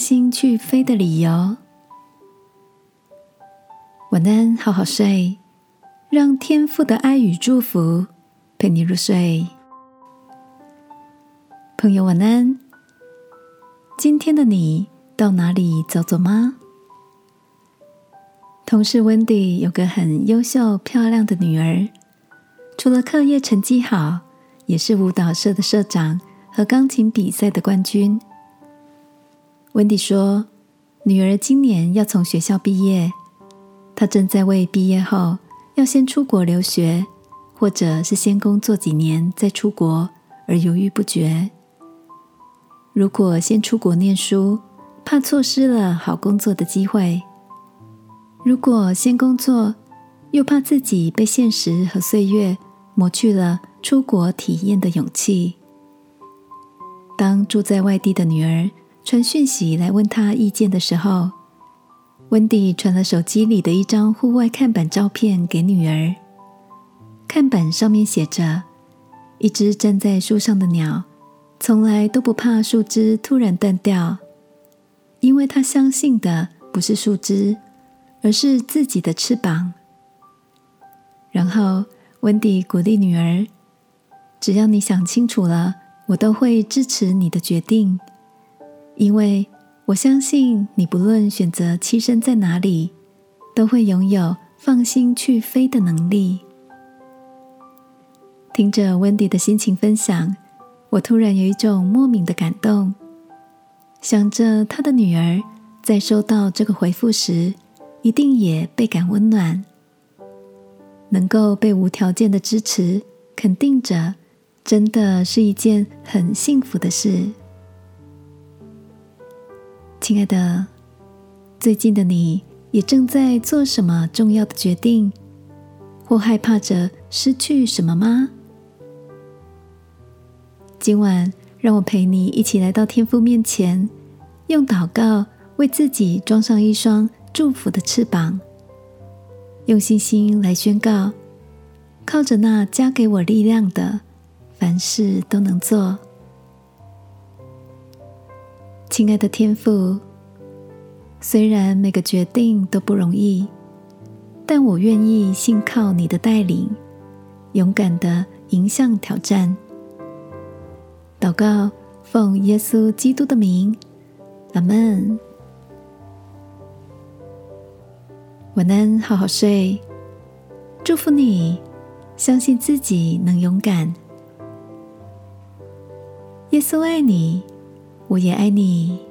心去飞的理由。晚安，好好睡，让天父的爱与祝福陪你入睡。朋友，晚安。今天的你到哪里走走吗？同事温迪有个很优秀、漂亮的女儿，除了课业成绩好，也是舞蹈社的社长和钢琴比赛的冠军。温迪说：“女儿今年要从学校毕业，她正在为毕业后要先出国留学，或者是先工作几年再出国而犹豫不决。如果先出国念书，怕错失了好工作的机会。”如果先工作，又怕自己被现实和岁月磨去了出国体验的勇气。当住在外地的女儿传讯息来问她意见的时候，温迪传了手机里的一张户外看板照片给女儿。看板上面写着：“一只站在树上的鸟，从来都不怕树枝突然断掉，因为它相信的不是树枝。”而是自己的翅膀。然后，温迪鼓励女儿：“只要你想清楚了，我都会支持你的决定，因为我相信你不论选择栖身在哪里，都会拥有放心去飞的能力。”听着温迪的心情分享，我突然有一种莫名的感动，想着他的女儿在收到这个回复时。一定也倍感温暖，能够被无条件的支持、肯定着，真的是一件很幸福的事。亲爱的，最近的你也正在做什么重要的决定，或害怕着失去什么吗？今晚，让我陪你一起来到天父面前，用祷告为自己装上一双。祝福的翅膀，用信心来宣告，靠着那加给我力量的，凡事都能做。亲爱的天父，虽然每个决定都不容易，但我愿意信靠你的带领，勇敢的迎向挑战。祷告，奉耶稣基督的名，阿门。晚安，好好睡。祝福你，相信自己能勇敢。耶稣爱你，我也爱你。